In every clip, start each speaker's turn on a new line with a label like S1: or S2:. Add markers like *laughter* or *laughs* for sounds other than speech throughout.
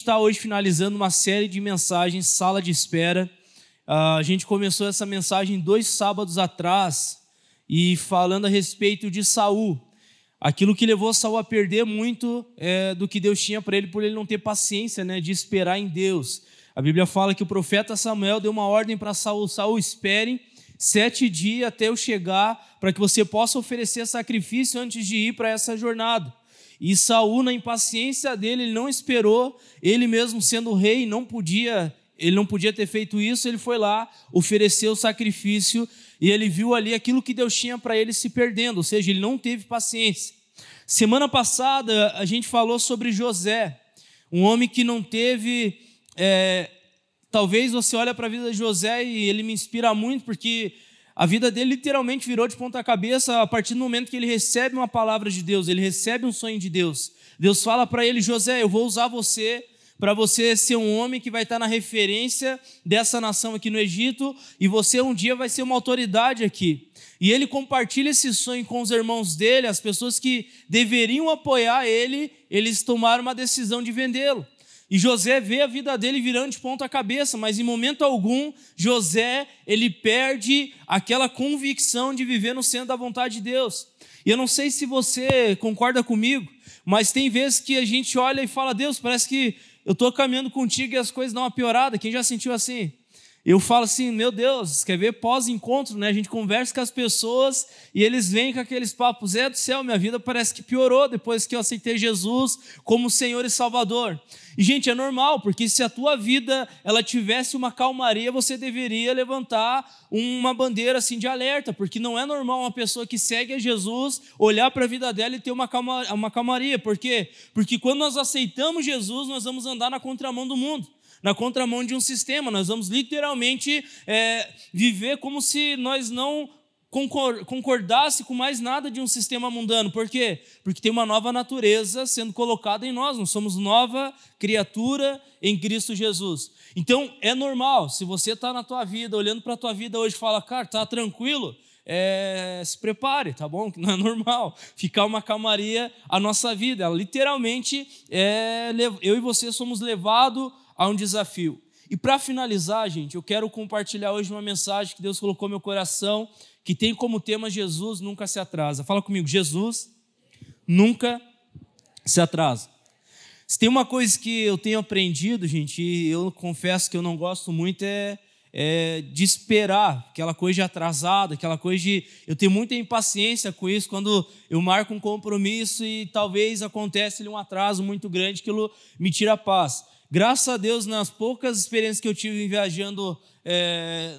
S1: está hoje finalizando uma série de mensagens, sala de espera. Uh, a gente começou essa mensagem dois sábados atrás e falando a respeito de Saul, aquilo que levou Saul a perder muito é, do que Deus tinha para ele, por ele não ter paciência, né, de esperar em Deus. A Bíblia fala que o profeta Samuel deu uma ordem para Saul: Saul, espere sete dias até eu chegar, para que você possa oferecer sacrifício antes de ir para essa jornada. E Saul, na impaciência dele, ele não esperou, ele mesmo sendo rei, não podia, ele não podia ter feito isso, ele foi lá, ofereceu o sacrifício e ele viu ali aquilo que Deus tinha para ele se perdendo, ou seja, ele não teve paciência. Semana passada a gente falou sobre José, um homem que não teve. É, talvez você olhe para a vida de José e ele me inspira muito, porque a vida dele literalmente virou de ponta cabeça a partir do momento que ele recebe uma palavra de Deus, ele recebe um sonho de Deus. Deus fala para ele: José, eu vou usar você para você ser um homem que vai estar na referência dessa nação aqui no Egito e você um dia vai ser uma autoridade aqui. E ele compartilha esse sonho com os irmãos dele, as pessoas que deveriam apoiar ele, eles tomaram uma decisão de vendê-lo. E José vê a vida dele virando de ponta cabeça, mas em momento algum José ele perde aquela convicção de viver no centro da vontade de Deus. E eu não sei se você concorda comigo, mas tem vezes que a gente olha e fala: Deus, parece que eu estou caminhando contigo e as coisas dão uma piorada. Quem já sentiu assim? Eu falo assim, meu Deus, quer ver pós-encontro, né? A gente conversa com as pessoas e eles vêm com aqueles papos, é do céu, minha vida parece que piorou depois que eu aceitei Jesus como Senhor e Salvador. E gente, é normal, porque se a tua vida ela tivesse uma calmaria, você deveria levantar uma bandeira assim de alerta, porque não é normal uma pessoa que segue a Jesus olhar para a vida dela e ter uma, calma, uma calmaria. Por quê? Porque quando nós aceitamos Jesus, nós vamos andar na contramão do mundo na contramão de um sistema. Nós vamos literalmente é, viver como se nós não concordasse com mais nada de um sistema mundano. Por quê? Porque tem uma nova natureza sendo colocada em nós. Nós somos nova criatura em Cristo Jesus. Então é normal. Se você está na tua vida, olhando para a tua vida hoje, fala, cara, tá tranquilo. É, se prepare, tá bom? *laughs* Não é normal ficar uma calmaria a nossa vida. Ela, literalmente, é, eu e você somos levados a um desafio. E para finalizar, gente, eu quero compartilhar hoje uma mensagem que Deus colocou no meu coração, que tem como tema Jesus nunca se atrasa. Fala comigo, Jesus nunca se atrasa. Se tem uma coisa que eu tenho aprendido, gente, e eu confesso que eu não gosto muito, é, é, de esperar, aquela coisa de atrasada, aquela coisa de. Eu tenho muita impaciência com isso quando eu marco um compromisso e talvez acontece um atraso muito grande, aquilo me tira a paz. Graças a Deus, nas poucas experiências que eu tive viajando é,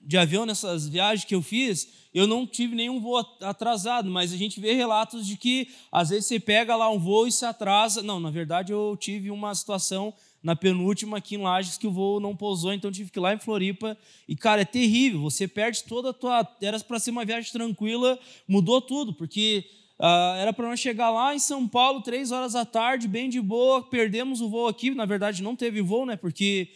S1: de avião, nessas viagens que eu fiz, eu não tive nenhum voo atrasado, mas a gente vê relatos de que às vezes você pega lá um voo e se atrasa. Não, na verdade eu tive uma situação na penúltima aqui em Lages que o voo não pousou, então tive que ir lá em Floripa. E cara, é terrível, você perde toda a tua. Era para ser uma viagem tranquila, mudou tudo, porque Uh, era para nós chegar lá em São Paulo, três horas da tarde, bem de boa. Perdemos o voo aqui. Na verdade, não teve voo, né? Porque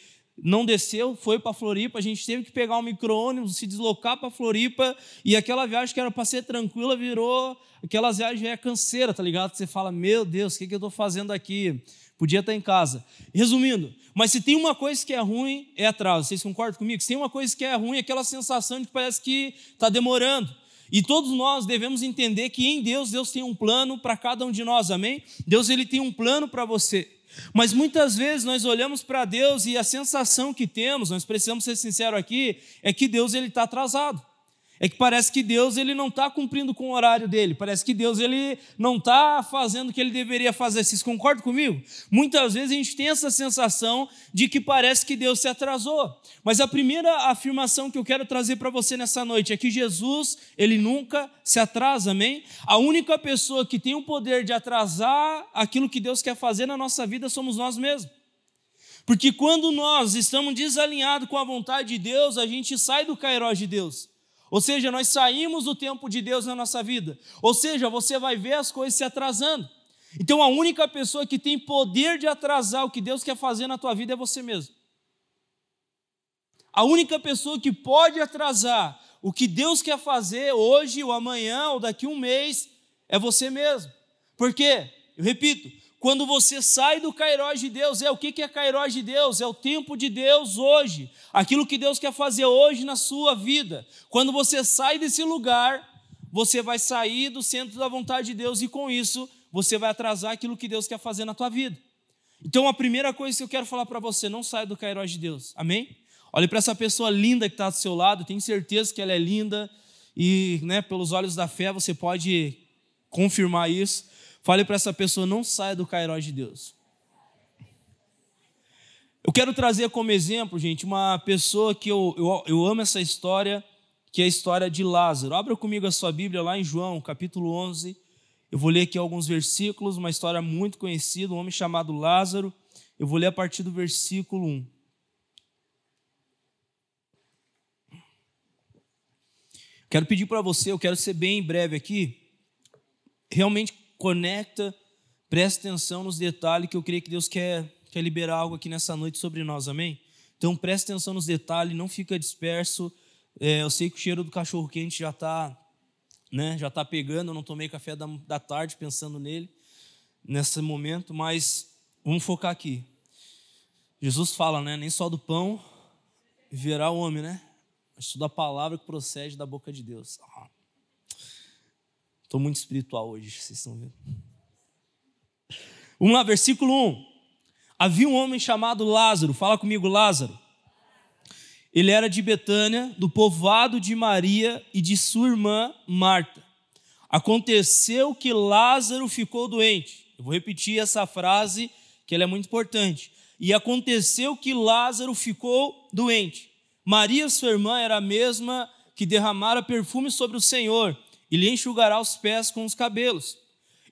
S1: não desceu, foi para Floripa. A gente teve que pegar um micro-ônibus, se deslocar para Floripa. E aquela viagem que era para ser tranquila virou aquelas viagens é canseira, tá ligado? Você fala, meu Deus, o que, que eu estou fazendo aqui? Podia estar em casa. Resumindo, mas se tem uma coisa que é ruim, é atraso. Vocês concordam comigo? Se tem uma coisa que é ruim, é aquela sensação de que parece que está demorando. E todos nós devemos entender que em Deus, Deus tem um plano para cada um de nós, amém? Deus ele tem um plano para você. Mas muitas vezes nós olhamos para Deus e a sensação que temos, nós precisamos ser sinceros aqui, é que Deus ele está atrasado é que parece que Deus ele não está cumprindo com o horário dele, parece que Deus ele não está fazendo o que ele deveria fazer. Vocês concordam comigo? Muitas vezes a gente tem essa sensação de que parece que Deus se atrasou. Mas a primeira afirmação que eu quero trazer para você nessa noite é que Jesus ele nunca se atrasa, amém? A única pessoa que tem o poder de atrasar aquilo que Deus quer fazer na nossa vida somos nós mesmos. Porque quando nós estamos desalinhados com a vontade de Deus, a gente sai do cairós de Deus. Ou seja, nós saímos do tempo de Deus na nossa vida. Ou seja, você vai ver as coisas se atrasando. Então a única pessoa que tem poder de atrasar o que Deus quer fazer na tua vida é você mesmo. A única pessoa que pode atrasar o que Deus quer fazer hoje, ou amanhã, ou daqui a um mês, é você mesmo. Por quê? Eu repito, quando você sai do Cairós de Deus, é o que é Cairós de Deus? É o tempo de Deus hoje, aquilo que Deus quer fazer hoje na sua vida. Quando você sai desse lugar, você vai sair do centro da vontade de Deus e com isso você vai atrasar aquilo que Deus quer fazer na tua vida. Então a primeira coisa que eu quero falar para você, não saia do Cairós de Deus, amém? Olhe para essa pessoa linda que está do seu lado, tenho certeza que ela é linda e né, pelos olhos da fé você pode confirmar isso. Fale para essa pessoa: não saia do Cairós de Deus. Eu quero trazer como exemplo, gente, uma pessoa que eu, eu, eu amo essa história, que é a história de Lázaro. Abra comigo a sua Bíblia lá em João, capítulo 11. Eu vou ler aqui alguns versículos, uma história muito conhecida, um homem chamado Lázaro. Eu vou ler a partir do versículo 1. Quero pedir para você, eu quero ser bem breve aqui, realmente conecta, presta atenção nos detalhes que eu creio que Deus quer, quer liberar algo aqui nessa noite sobre nós, amém? Então presta atenção nos detalhes, não fica disperso. É, eu sei que o cheiro do cachorro quente já está né, já tá pegando, eu não tomei café da, da tarde pensando nele, nesse momento, mas vamos focar aqui. Jesus fala, né, nem só do pão viverá o homem, né? Mas toda a palavra que procede da boca de Deus. Ah. Estou muito espiritual hoje, vocês estão vendo. Vamos lá, versículo 1. Havia um homem chamado Lázaro, fala comigo, Lázaro. Ele era de Betânia, do povoado de Maria e de sua irmã Marta. Aconteceu que Lázaro ficou doente. Eu vou repetir essa frase, que ela é muito importante. E aconteceu que Lázaro ficou doente. Maria, sua irmã, era a mesma que derramara perfume sobre o Senhor e lhe enxugará os pés com os cabelos.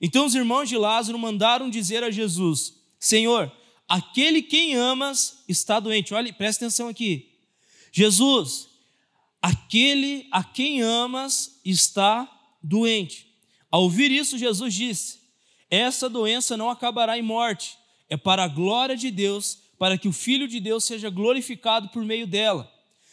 S1: Então os irmãos de Lázaro mandaram dizer a Jesus: Senhor, aquele quem amas está doente. Olha, presta atenção aqui. Jesus, aquele a quem amas está doente. Ao ouvir isso, Jesus disse: Essa doença não acabará em morte, é para a glória de Deus, para que o Filho de Deus seja glorificado por meio dela.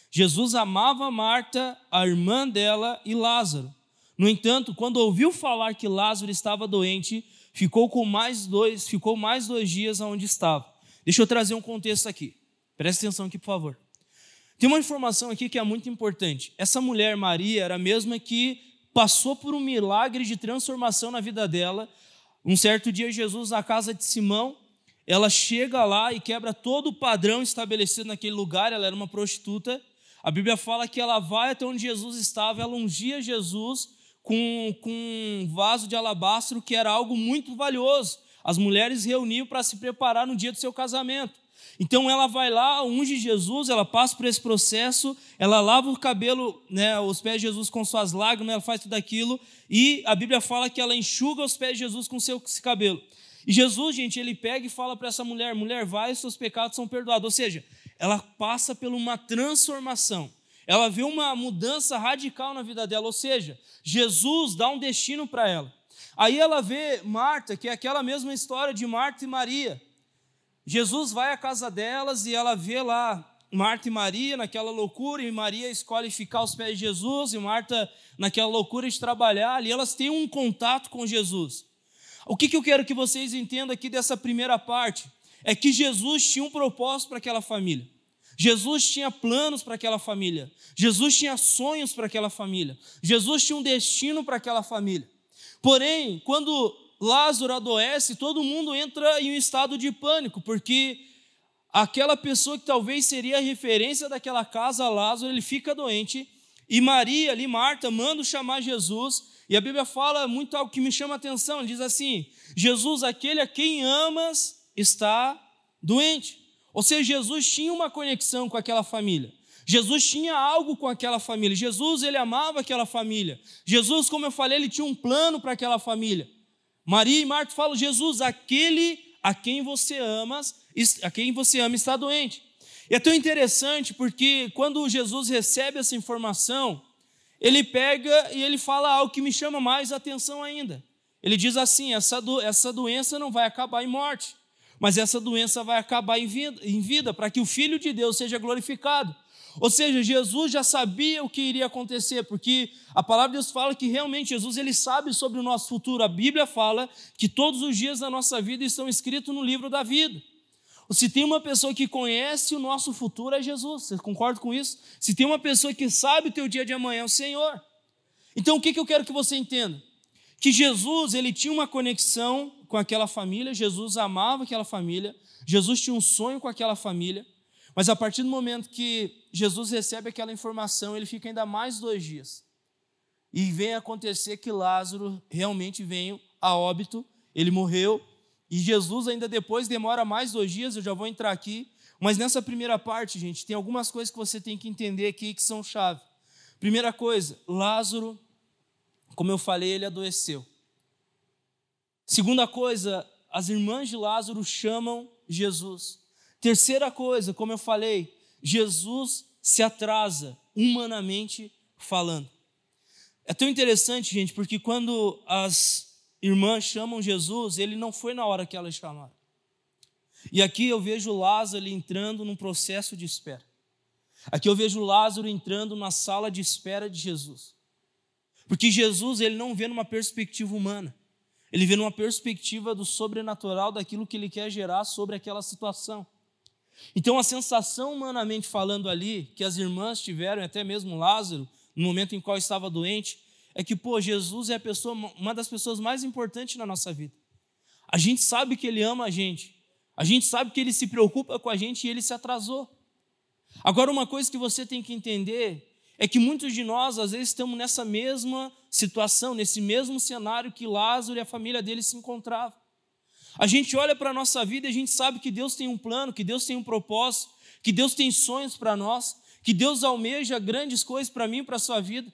S1: Jesus amava Marta, a irmã dela e Lázaro. No entanto, quando ouviu falar que Lázaro estava doente, ficou com mais dois, ficou mais dois dias onde estava. Deixa eu trazer um contexto aqui. Preste atenção aqui, por favor. Tem uma informação aqui que é muito importante. Essa mulher Maria era a mesma que passou por um milagre de transformação na vida dela. Um certo dia, Jesus, na casa de Simão, ela chega lá e quebra todo o padrão estabelecido naquele lugar. Ela era uma prostituta. A Bíblia fala que ela vai até onde Jesus estava, ela ungia Jesus com, com um vaso de alabastro que era algo muito valioso. As mulheres reuniam para se preparar no dia do seu casamento. Então ela vai lá, unge Jesus, ela passa por esse processo, ela lava o cabelo, né, os pés de Jesus com suas lágrimas, ela faz tudo aquilo, e a Bíblia fala que ela enxuga os pés de Jesus com seu cabelo. E Jesus, gente, ele pega e fala para essa mulher: mulher, vai, seus pecados são perdoados. Ou seja, ela passa por uma transformação ela vê uma mudança radical na vida dela, ou seja, Jesus dá um destino para ela. Aí ela vê Marta, que é aquela mesma história de Marta e Maria. Jesus vai à casa delas e ela vê lá Marta e Maria naquela loucura, e Maria escolhe ficar aos pés de Jesus, e Marta naquela loucura de trabalhar, e elas têm um contato com Jesus. O que, que eu quero que vocês entendam aqui dessa primeira parte? É que Jesus tinha um propósito para aquela família. Jesus tinha planos para aquela família. Jesus tinha sonhos para aquela família. Jesus tinha um destino para aquela família. Porém, quando Lázaro adoece, todo mundo entra em um estado de pânico, porque aquela pessoa que talvez seria a referência daquela casa, Lázaro, ele fica doente. E Maria, ali, Marta, manda chamar Jesus. E a Bíblia fala muito algo que me chama a atenção. Ele diz assim: Jesus, aquele a quem amas, está doente. Ou seja, Jesus tinha uma conexão com aquela família. Jesus tinha algo com aquela família. Jesus, ele amava aquela família. Jesus, como eu falei, ele tinha um plano para aquela família. Maria e Marta falam: Jesus, aquele a quem você ama, a quem você ama está doente. E é tão interessante porque quando Jesus recebe essa informação, ele pega e ele fala algo que me chama mais atenção ainda. Ele diz assim: essa, do, essa doença não vai acabar em morte mas essa doença vai acabar em vida, em vida para que o Filho de Deus seja glorificado. Ou seja, Jesus já sabia o que iria acontecer, porque a palavra de Deus fala que realmente Jesus ele sabe sobre o nosso futuro. A Bíblia fala que todos os dias da nossa vida estão escritos no livro da vida. Se tem uma pessoa que conhece o nosso futuro é Jesus. Você concorda com isso? Se tem uma pessoa que sabe o teu dia de amanhã é o Senhor. Então o que, que eu quero que você entenda? Que Jesus ele tinha uma conexão com aquela família. Jesus amava aquela família. Jesus tinha um sonho com aquela família. Mas a partir do momento que Jesus recebe aquela informação, ele fica ainda mais dois dias. E vem acontecer que Lázaro realmente veio a óbito, ele morreu, e Jesus ainda depois demora mais dois dias, eu já vou entrar aqui. Mas nessa primeira parte, gente, tem algumas coisas que você tem que entender aqui que são chave. Primeira coisa, Lázaro, como eu falei, ele adoeceu. Segunda coisa, as irmãs de Lázaro chamam Jesus. Terceira coisa, como eu falei, Jesus se atrasa, humanamente falando. É tão interessante, gente, porque quando as irmãs chamam Jesus, ele não foi na hora que elas chamaram. E aqui eu vejo Lázaro entrando num processo de espera. Aqui eu vejo Lázaro entrando na sala de espera de Jesus. Porque Jesus ele não vê numa perspectiva humana. Ele vê numa perspectiva do sobrenatural daquilo que ele quer gerar sobre aquela situação. Então a sensação humanamente falando ali que as irmãs tiveram, até mesmo Lázaro, no momento em qual estava doente, é que, pô, Jesus é a pessoa, uma das pessoas mais importantes na nossa vida. A gente sabe que ele ama a gente. A gente sabe que ele se preocupa com a gente e ele se atrasou. Agora, uma coisa que você tem que entender é que muitos de nós, às vezes, estamos nessa mesma situação, nesse mesmo cenário que Lázaro e a família dele se encontravam. A gente olha para a nossa vida e a gente sabe que Deus tem um plano, que Deus tem um propósito, que Deus tem sonhos para nós, que Deus almeja grandes coisas para mim e para a sua vida.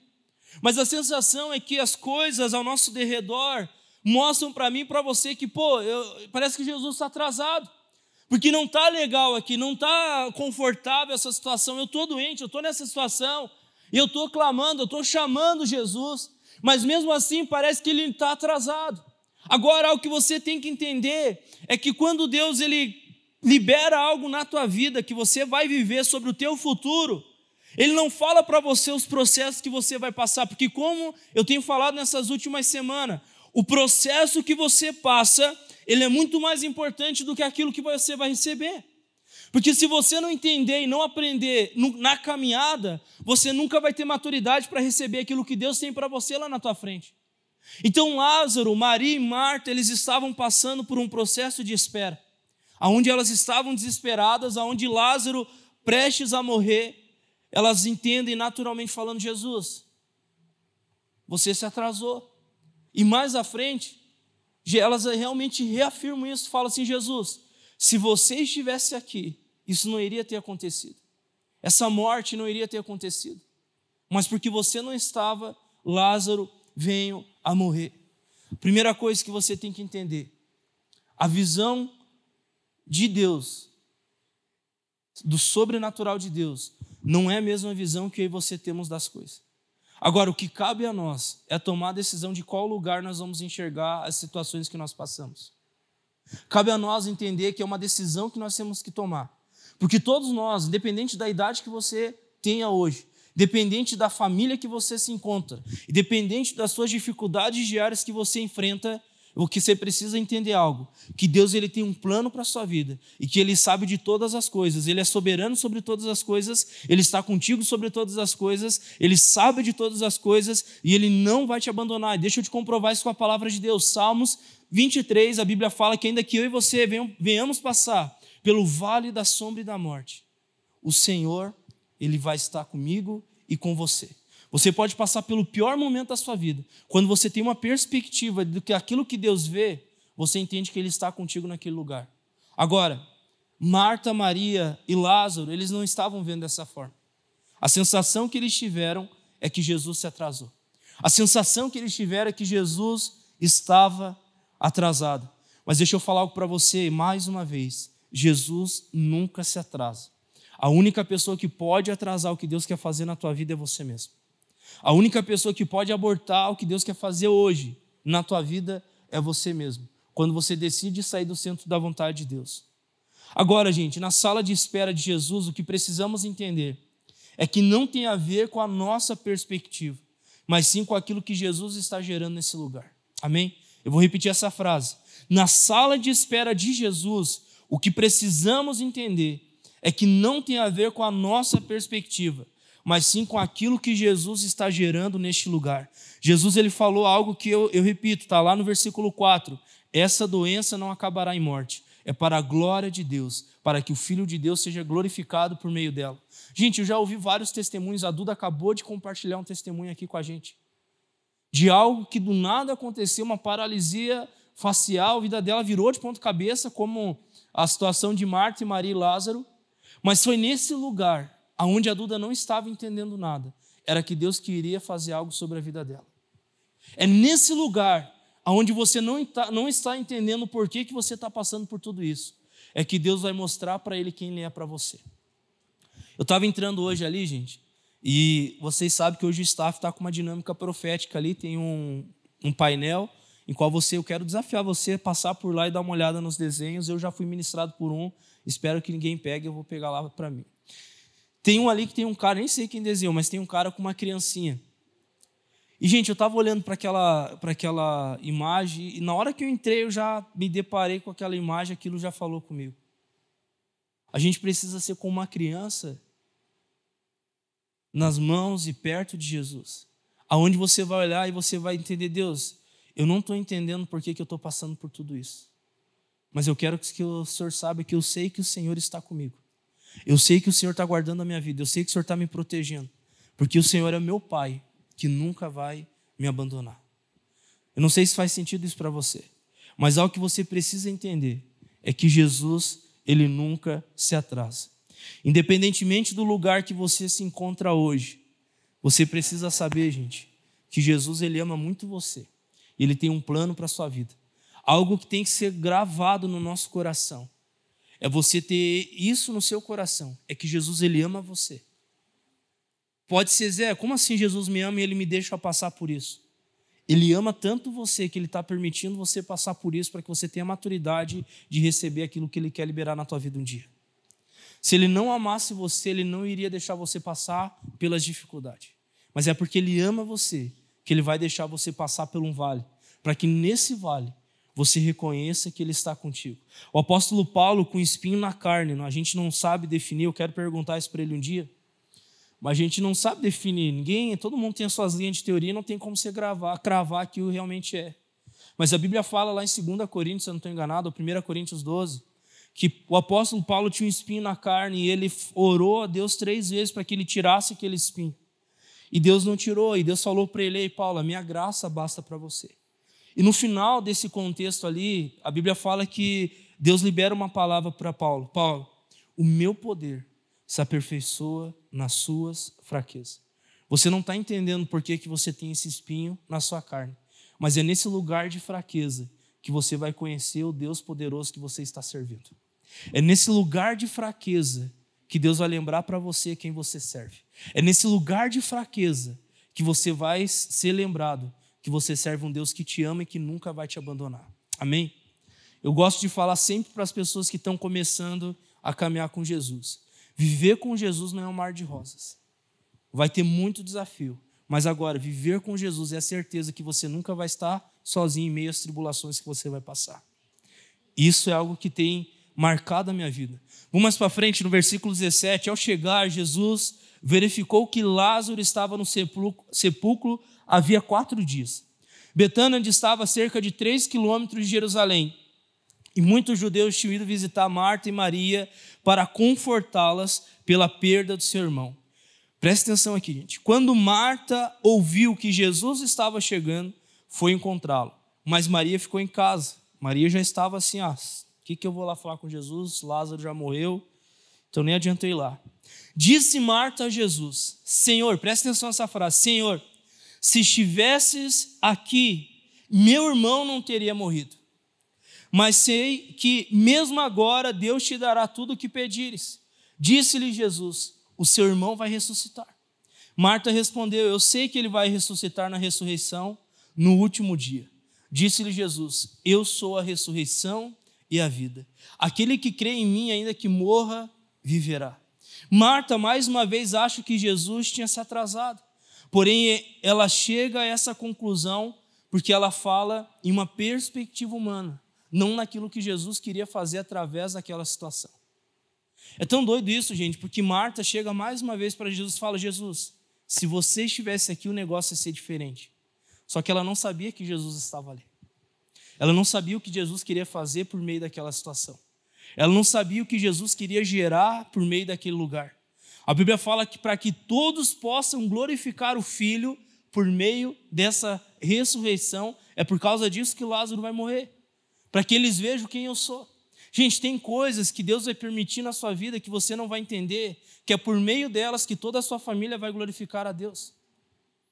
S1: Mas a sensação é que as coisas ao nosso derredor mostram para mim e para você que, pô, eu, parece que Jesus está atrasado. Porque não está legal aqui, não está confortável essa situação. Eu estou doente, eu estou nessa situação, eu estou clamando, eu estou chamando Jesus, mas mesmo assim parece que ele está atrasado. Agora, o que você tem que entender é que quando Deus ele libera algo na tua vida que você vai viver sobre o teu futuro, ele não fala para você os processos que você vai passar, porque como eu tenho falado nessas últimas semanas, o processo que você passa, ele é muito mais importante do que aquilo que você vai receber. Porque se você não entender e não aprender na caminhada, você nunca vai ter maturidade para receber aquilo que Deus tem para você lá na tua frente. Então Lázaro, Maria e Marta, eles estavam passando por um processo de espera, aonde elas estavam desesperadas, aonde Lázaro prestes a morrer, elas entendem naturalmente falando Jesus, você se atrasou. E mais à frente, elas realmente reafirmam isso, falam assim, Jesus, se você estivesse aqui, isso não iria ter acontecido. Essa morte não iria ter acontecido. Mas porque você não estava, Lázaro veio a morrer. Primeira coisa que você tem que entender: a visão de Deus, do sobrenatural de Deus, não é a mesma visão que eu e você temos das coisas. Agora, o que cabe a nós é tomar a decisão de qual lugar nós vamos enxergar as situações que nós passamos. Cabe a nós entender que é uma decisão que nós temos que tomar. Porque todos nós, independente da idade que você tenha hoje, dependente da família que você se encontra, e dependente das suas dificuldades diárias que você enfrenta, o que você precisa entender é algo, que Deus ele tem um plano para a sua vida e que ele sabe de todas as coisas, ele é soberano sobre todas as coisas, ele está contigo sobre todas as coisas, ele sabe de todas as coisas e ele não vai te abandonar. Deixa eu te comprovar isso com a palavra de Deus. Salmos 23, a Bíblia fala que ainda que eu e você venhamos passar pelo vale da sombra e da morte, o Senhor ele vai estar comigo e com você. Você pode passar pelo pior momento da sua vida. Quando você tem uma perspectiva do que aquilo que Deus vê, você entende que Ele está contigo naquele lugar. Agora, Marta, Maria e Lázaro, eles não estavam vendo dessa forma. A sensação que eles tiveram é que Jesus se atrasou. A sensação que eles tiveram é que Jesus estava atrasado. Mas deixa eu falar algo para você mais uma vez: Jesus nunca se atrasa. A única pessoa que pode atrasar o que Deus quer fazer na tua vida é você mesmo. A única pessoa que pode abortar o que Deus quer fazer hoje na tua vida é você mesmo. Quando você decide sair do centro da vontade de Deus. Agora, gente, na sala de espera de Jesus, o que precisamos entender é que não tem a ver com a nossa perspectiva, mas sim com aquilo que Jesus está gerando nesse lugar. Amém? Eu vou repetir essa frase. Na sala de espera de Jesus, o que precisamos entender é que não tem a ver com a nossa perspectiva, mas sim com aquilo que Jesus está gerando neste lugar. Jesus ele falou algo que eu, eu repito, está lá no versículo 4: essa doença não acabará em morte, é para a glória de Deus, para que o Filho de Deus seja glorificado por meio dela. Gente, eu já ouvi vários testemunhos, a Duda acabou de compartilhar um testemunho aqui com a gente, de algo que do nada aconteceu, uma paralisia facial, a vida dela virou de ponta cabeça, como a situação de Marta e Maria e Lázaro, mas foi nesse lugar aonde a Duda não estava entendendo nada, era que Deus queria fazer algo sobre a vida dela. É nesse lugar aonde você não está, não está entendendo por que, que você está passando por tudo isso, é que Deus vai mostrar para ele quem ele é para você. Eu estava entrando hoje ali, gente, e vocês sabem que hoje o staff está com uma dinâmica profética ali, tem um, um painel em qual você, eu quero desafiar você a passar por lá e dar uma olhada nos desenhos. Eu já fui ministrado por um, espero que ninguém pegue, eu vou pegar lá para mim. Tem um ali que tem um cara, nem sei quem desenhou, mas tem um cara com uma criancinha. E, gente, eu estava olhando para aquela, aquela imagem, e na hora que eu entrei, eu já me deparei com aquela imagem, aquilo já falou comigo. A gente precisa ser como uma criança nas mãos e perto de Jesus. Aonde você vai olhar e você vai entender, Deus, eu não estou entendendo por que, que eu estou passando por tudo isso. Mas eu quero que o Senhor saiba que eu sei que o Senhor está comigo. Eu sei que o Senhor está guardando a minha vida. Eu sei que o Senhor está me protegendo. Porque o Senhor é meu Pai, que nunca vai me abandonar. Eu não sei se faz sentido isso para você. Mas algo que você precisa entender é que Jesus, ele nunca se atrasa. Independentemente do lugar que você se encontra hoje, você precisa saber, gente, que Jesus ele ama muito você. Ele tem um plano para a sua vida. Algo que tem que ser gravado no nosso coração. É você ter isso no seu coração. É que Jesus ele ama você. Pode ser, Zé, como assim Jesus me ama e ele me deixa passar por isso? Ele ama tanto você que ele está permitindo você passar por isso para que você tenha maturidade de receber aquilo que ele quer liberar na tua vida um dia. Se ele não amasse você, ele não iria deixar você passar pelas dificuldades. Mas é porque ele ama você que Ele vai deixar você passar por um vale, para que nesse vale você reconheça que Ele está contigo. O apóstolo Paulo, com espinho na carne, a gente não sabe definir, eu quero perguntar isso para ele um dia, mas a gente não sabe definir. Ninguém, todo mundo tem as suas linhas de teoria, não tem como você gravar, cravar que o realmente é. Mas a Bíblia fala lá em 2 Coríntios, se eu não estou enganado, ou 1 Coríntios 12, que o apóstolo Paulo tinha um espinho na carne e ele orou a Deus três vezes para que ele tirasse aquele espinho. E Deus não tirou, e Deus falou para ele: Ei, Paulo, a minha graça basta para você. E no final desse contexto ali, a Bíblia fala que Deus libera uma palavra para Paulo: Paulo, o meu poder se aperfeiçoa nas suas fraquezas. Você não está entendendo por que, que você tem esse espinho na sua carne, mas é nesse lugar de fraqueza que você vai conhecer o Deus poderoso que você está servindo. É nesse lugar de fraqueza que Deus vai lembrar para você quem você serve. É nesse lugar de fraqueza que você vai ser lembrado que você serve um Deus que te ama e que nunca vai te abandonar. Amém? Eu gosto de falar sempre para as pessoas que estão começando a caminhar com Jesus. Viver com Jesus não é um mar de rosas. Vai ter muito desafio. Mas agora, viver com Jesus é a certeza que você nunca vai estar sozinho em meio às tribulações que você vai passar. Isso é algo que tem marcado a minha vida. Vamos mais para frente, no versículo 17. Ao chegar, Jesus verificou que Lázaro estava no sepulcro havia quatro dias. Betânia estava a cerca de três quilômetros de Jerusalém. E muitos judeus tinham ido visitar Marta e Maria para confortá-las pela perda do seu irmão. Preste atenção aqui, gente. Quando Marta ouviu que Jesus estava chegando, foi encontrá-lo. Mas Maria ficou em casa. Maria já estava assim, ah, que, que eu vou lá falar com Jesus? Lázaro já morreu, então nem ir lá. Disse Marta a Jesus: Senhor, presta atenção nessa frase: Senhor, se estivesses aqui, meu irmão não teria morrido. Mas sei que mesmo agora Deus te dará tudo o que pedires. Disse-lhe Jesus: O seu irmão vai ressuscitar. Marta respondeu: Eu sei que ele vai ressuscitar na ressurreição no último dia. Disse-lhe Jesus: Eu sou a ressurreição e a vida. Aquele que crê em mim, ainda que morra, viverá. Marta, mais uma vez, acha que Jesus tinha se atrasado. Porém, ela chega a essa conclusão porque ela fala em uma perspectiva humana, não naquilo que Jesus queria fazer através daquela situação. É tão doido isso, gente, porque Marta chega mais uma vez para Jesus e fala: Jesus, se você estivesse aqui, o negócio ia ser diferente. Só que ela não sabia que Jesus estava ali. Ela não sabia o que Jesus queria fazer por meio daquela situação. Ela não sabia o que Jesus queria gerar por meio daquele lugar. A Bíblia fala que para que todos possam glorificar o Filho por meio dessa ressurreição, é por causa disso que Lázaro vai morrer. Para que eles vejam quem eu sou. Gente, tem coisas que Deus vai permitir na sua vida que você não vai entender, que é por meio delas que toda a sua família vai glorificar a Deus.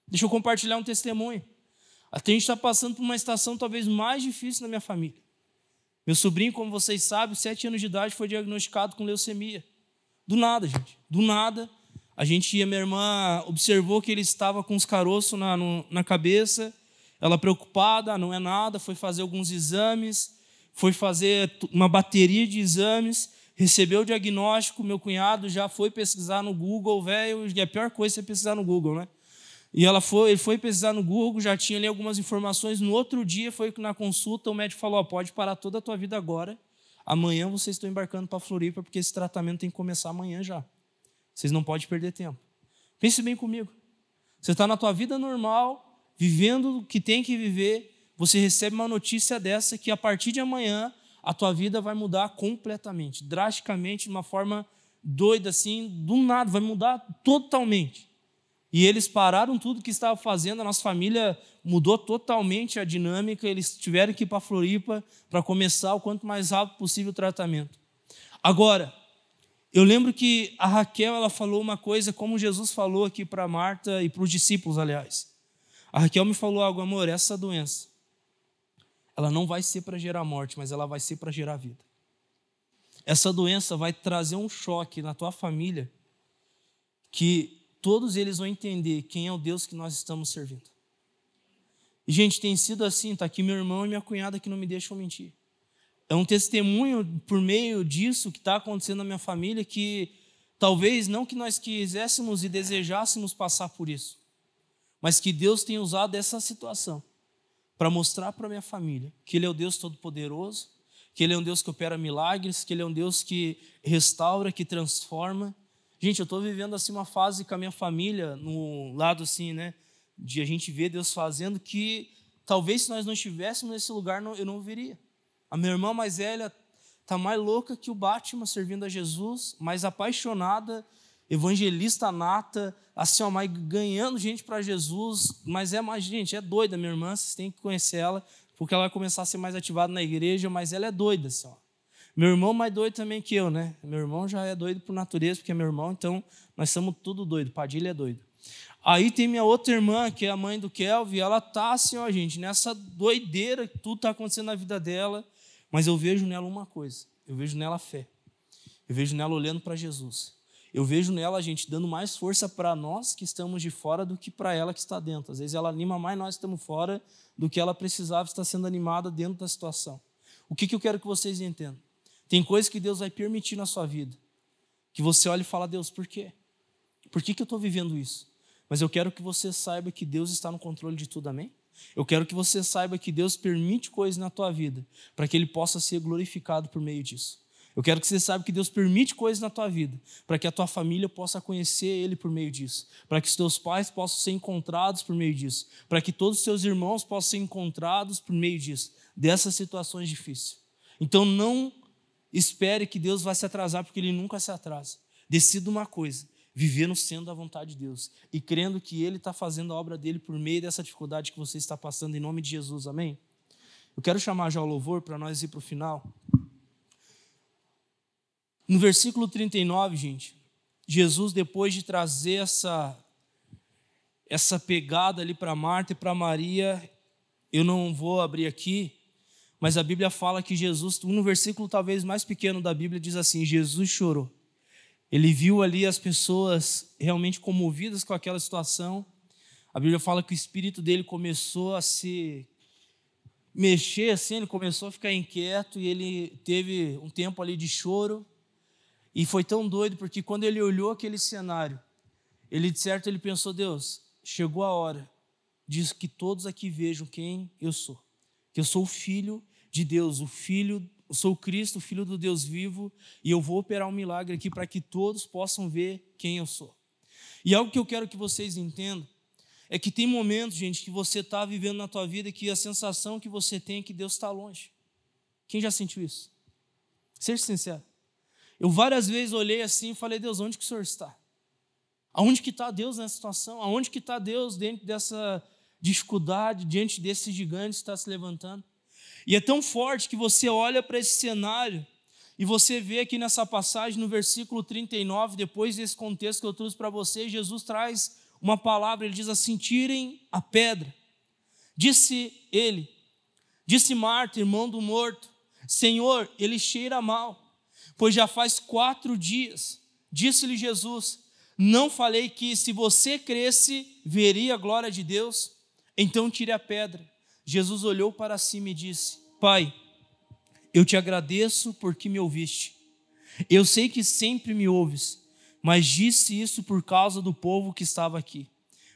S1: Deixa eu compartilhar um testemunho. A gente está passando por uma estação talvez mais difícil na minha família. Meu sobrinho, como vocês sabem, sete anos de idade, foi diagnosticado com leucemia. Do nada, gente. Do nada. A gente, a minha irmã observou que ele estava com os caroços na, no, na cabeça. Ela preocupada, não é nada, foi fazer alguns exames, foi fazer uma bateria de exames, recebeu o diagnóstico. Meu cunhado já foi pesquisar no Google, velho. E a pior coisa é pesquisar no Google, né? E ela foi, ele foi pesquisar no Google, já tinha ali algumas informações. No outro dia, foi na consulta, o médico falou: oh, pode parar toda a tua vida agora. Amanhã vocês estão embarcando para Floripa, porque esse tratamento tem que começar amanhã já. Vocês não podem perder tempo. Pense bem comigo. Você está na tua vida normal, vivendo o que tem que viver, você recebe uma notícia dessa que a partir de amanhã a tua vida vai mudar completamente, drasticamente, de uma forma doida assim, do nada, vai mudar totalmente. E eles pararam tudo que estavam fazendo, a nossa família mudou totalmente a dinâmica, eles tiveram que ir para Floripa para começar o quanto mais rápido possível o tratamento. Agora, eu lembro que a Raquel ela falou uma coisa como Jesus falou aqui para Marta e para os discípulos, aliás. A Raquel me falou algo, amor, essa doença, ela não vai ser para gerar morte, mas ela vai ser para gerar vida. Essa doença vai trazer um choque na tua família que todos eles vão entender quem é o Deus que nós estamos servindo. E, gente, tem sido assim, está aqui meu irmão e minha cunhada que não me deixam mentir. É um testemunho por meio disso que está acontecendo na minha família que talvez não que nós quiséssemos e desejássemos passar por isso, mas que Deus tem usado essa situação para mostrar para minha família que Ele é o Deus Todo-Poderoso, que Ele é um Deus que opera milagres, que Ele é um Deus que restaura, que transforma Gente, eu estou vivendo assim uma fase com a minha família, no lado assim, né? De a gente ver Deus fazendo que talvez se nós não estivéssemos nesse lugar, eu não viria. A minha irmã mais velha está mais louca que o Batman servindo a Jesus, mais apaixonada, evangelista nata, assim, ó, mais ganhando gente para Jesus, mas é mais, gente, é doida, minha irmã, vocês têm que conhecer ela, porque ela vai começar a ser mais ativada na igreja, mas ela é doida, assim, ó. Meu irmão mais doido também que eu, né? Meu irmão já é doido por natureza, porque é meu irmão, então nós somos tudo doido. Padilha é doido. Aí tem minha outra irmã, que é a mãe do Kelvin, ela tá assim, ó, gente, nessa doideira que tudo está acontecendo na vida dela, mas eu vejo nela uma coisa, eu vejo nela fé. Eu vejo nela olhando para Jesus. Eu vejo nela, gente, dando mais força para nós que estamos de fora do que para ela que está dentro. Às vezes ela anima mais nós que estamos fora do que ela precisava estar sendo animada dentro da situação. O que, que eu quero que vocês entendam? Tem coisas que Deus vai permitir na sua vida. Que você olha e fala, Deus, por quê? Por que, que eu estou vivendo isso? Mas eu quero que você saiba que Deus está no controle de tudo, amém? Eu quero que você saiba que Deus permite coisas na tua vida para que Ele possa ser glorificado por meio disso. Eu quero que você saiba que Deus permite coisas na tua vida para que a tua família possa conhecer Ele por meio disso, para que os teus pais possam ser encontrados por meio disso, para que todos os teus irmãos possam ser encontrados por meio disso, dessas situações difíceis. Então não espere que Deus vai se atrasar, porque Ele nunca se atrasa. Decida uma coisa: viver no centro da vontade de Deus e crendo que Ele está fazendo a obra dele por meio dessa dificuldade que você está passando, em nome de Jesus, amém? Eu quero chamar já o louvor para nós ir para o final. No versículo 39, gente, Jesus, depois de trazer essa, essa pegada ali para Marta e para Maria, eu não vou abrir aqui, mas a Bíblia fala que Jesus, no versículo talvez mais pequeno da Bíblia, diz assim: Jesus chorou. Ele viu ali as pessoas realmente comovidas com aquela situação. A Bíblia fala que o espírito dele começou a se mexer assim, ele começou a ficar inquieto e ele teve um tempo ali de choro. E foi tão doido porque quando ele olhou aquele cenário, ele de certo ele pensou: Deus, chegou a hora de que todos aqui vejam quem eu sou. Que eu sou o filho de Deus, o filho, sou Cristo, o filho do Deus vivo, e eu vou operar um milagre aqui para que todos possam ver quem eu sou. E algo que eu quero que vocês entendam é que tem momentos, gente, que você está vivendo na tua vida que a sensação que você tem é que Deus está longe. Quem já sentiu isso? Seja sincero. Eu várias vezes olhei assim e falei, Deus, onde que o Senhor está? Aonde que está Deus nessa situação? Aonde que está Deus dentro dessa dificuldade, diante desse gigante que está se levantando? E é tão forte que você olha para esse cenário e você vê aqui nessa passagem, no versículo 39, depois desse contexto que eu trouxe para você, Jesus traz uma palavra, ele diz assim: tirem a pedra. Disse ele, disse Marta, irmão do morto, Senhor, ele cheira mal, pois já faz quatro dias. Disse-lhe Jesus: Não falei que se você cresce, veria a glória de Deus? Então tire a pedra. Jesus olhou para cima e disse: Pai, eu te agradeço porque me ouviste. Eu sei que sempre me ouves, mas disse isso por causa do povo que estava aqui,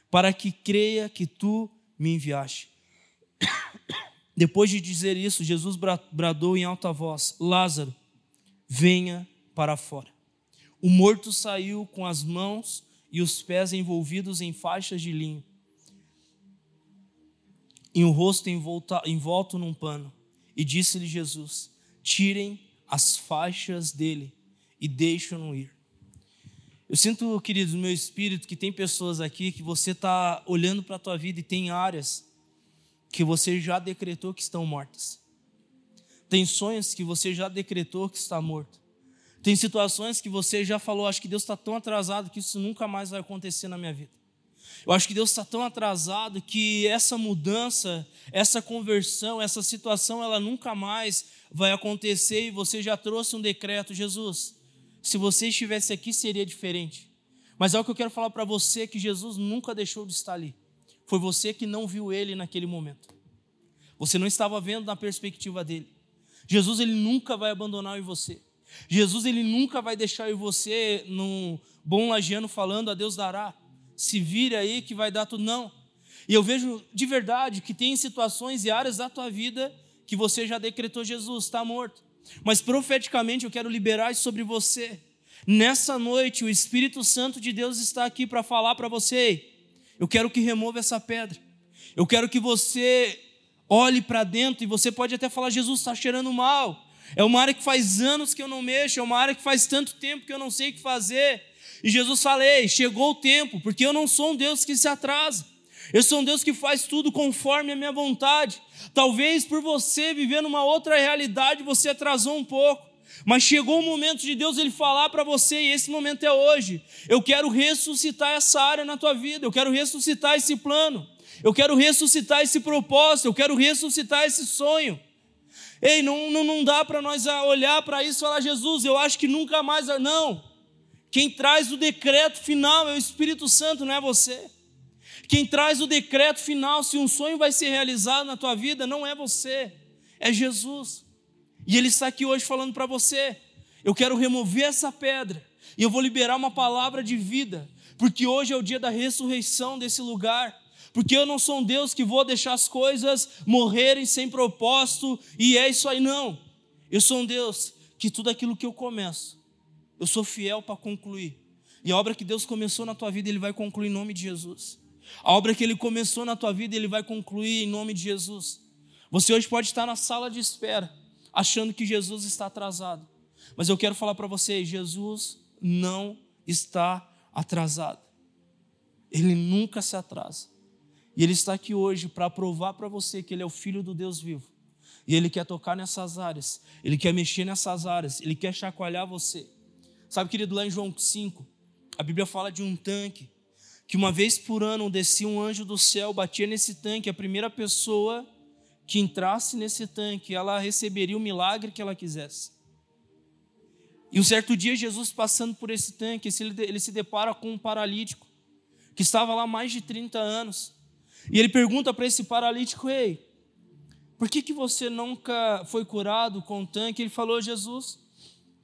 S1: para que creia que tu me enviaste. *coughs* Depois de dizer isso, Jesus bradou em alta voz: Lázaro, venha para fora. O morto saiu com as mãos e os pés envolvidos em faixas de linho e o rosto envolta, envolto num pano. E disse-lhe Jesus: Tirem as faixas dele e deixem-no ir. Eu sinto, queridos, no meu espírito que tem pessoas aqui que você está olhando para a tua vida e tem áreas que você já decretou que estão mortas. Tem sonhos que você já decretou que está morto. Tem situações que você já falou, acho que Deus está tão atrasado que isso nunca mais vai acontecer na minha vida. Eu acho que Deus está tão atrasado que essa mudança, essa conversão, essa situação, ela nunca mais vai acontecer e você já trouxe um decreto, Jesus. Se você estivesse aqui seria diferente. Mas é o que eu quero falar para você que Jesus nunca deixou de estar ali. Foi você que não viu ele naquele momento. Você não estava vendo na perspectiva dele. Jesus ele nunca vai abandonar você. Jesus ele nunca vai deixar você num bom lagiano falando a Deus dará se vire aí que vai dar tudo. Não. E eu vejo de verdade que tem situações e áreas da tua vida que você já decretou Jesus, está morto. Mas profeticamente eu quero liberar isso sobre você. Nessa noite, o Espírito Santo de Deus está aqui para falar para você: eu quero que remova essa pedra. Eu quero que você olhe para dentro e você pode até falar: Jesus está cheirando mal. É uma área que faz anos que eu não mexo, é uma área que faz tanto tempo que eu não sei o que fazer. E Jesus falei, chegou o tempo, porque eu não sou um Deus que se atrasa. Eu sou um Deus que faz tudo conforme a minha vontade. Talvez por você viver numa outra realidade você atrasou um pouco. Mas chegou o momento de Deus ele falar para você, e esse momento é hoje. Eu quero ressuscitar essa área na tua vida, eu quero ressuscitar esse plano, eu quero ressuscitar esse propósito, eu quero ressuscitar esse sonho. Ei, não, não, não dá para nós olhar para isso e falar, Jesus, eu acho que nunca mais. Não. Quem traz o decreto final é o Espírito Santo, não é você. Quem traz o decreto final, se um sonho vai ser realizado na tua vida, não é você, é Jesus. E Ele está aqui hoje falando para você: eu quero remover essa pedra, e eu vou liberar uma palavra de vida, porque hoje é o dia da ressurreição desse lugar. Porque eu não sou um Deus que vou deixar as coisas morrerem sem propósito, e é isso aí, não. Eu sou um Deus que tudo aquilo que eu começo, eu sou fiel para concluir. E a obra que Deus começou na tua vida, Ele vai concluir em nome de Jesus. A obra que Ele começou na tua vida, Ele vai concluir em nome de Jesus. Você hoje pode estar na sala de espera, achando que Jesus está atrasado. Mas eu quero falar para você: Jesus não está atrasado. Ele nunca se atrasa. E Ele está aqui hoje para provar para você que Ele é o Filho do Deus vivo. E Ele quer tocar nessas áreas, Ele quer mexer nessas áreas, Ele quer chacoalhar você. Sabe, querido, lá em João 5, a Bíblia fala de um tanque, que uma vez por ano descia um anjo do céu, batia nesse tanque, a primeira pessoa que entrasse nesse tanque, ela receberia o milagre que ela quisesse. E um certo dia, Jesus passando por esse tanque, ele se depara com um paralítico, que estava lá mais de 30 anos. E ele pergunta para esse paralítico: Ei, por que, que você nunca foi curado com o tanque? Ele falou: Jesus,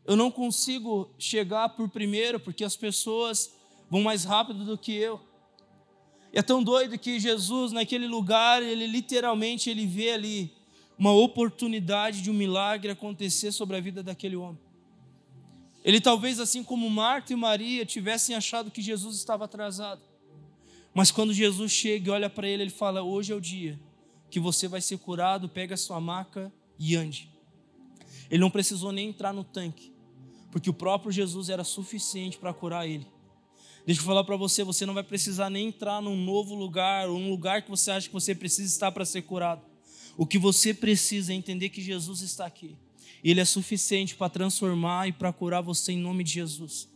S1: Eu não consigo chegar por primeiro porque as pessoas vão mais rápido do que eu. E é tão doido que Jesus, naquele lugar, ele literalmente ele vê ali uma oportunidade de um milagre acontecer sobre a vida daquele homem. Ele talvez assim como Marta e Maria tivessem achado que Jesus estava atrasado. Mas quando Jesus chega e olha para ele, ele fala: "Hoje é o dia que você vai ser curado, pega a sua maca e ande". Ele não precisou nem entrar no tanque, porque o próprio Jesus era suficiente para curar ele. Deixa eu falar para você, você não vai precisar nem entrar num novo lugar, ou um lugar que você acha que você precisa estar para ser curado. O que você precisa é entender que Jesus está aqui. Ele é suficiente para transformar e para curar você em nome de Jesus.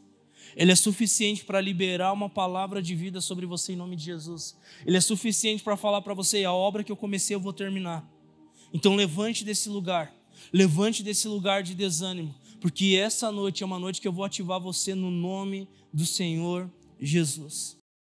S1: Ele é suficiente para liberar uma palavra de vida sobre você em nome de Jesus. Ele é suficiente para falar para você: a obra que eu comecei eu vou terminar. Então levante desse lugar, levante desse lugar de desânimo, porque essa noite é uma noite que eu vou ativar você no nome do Senhor Jesus.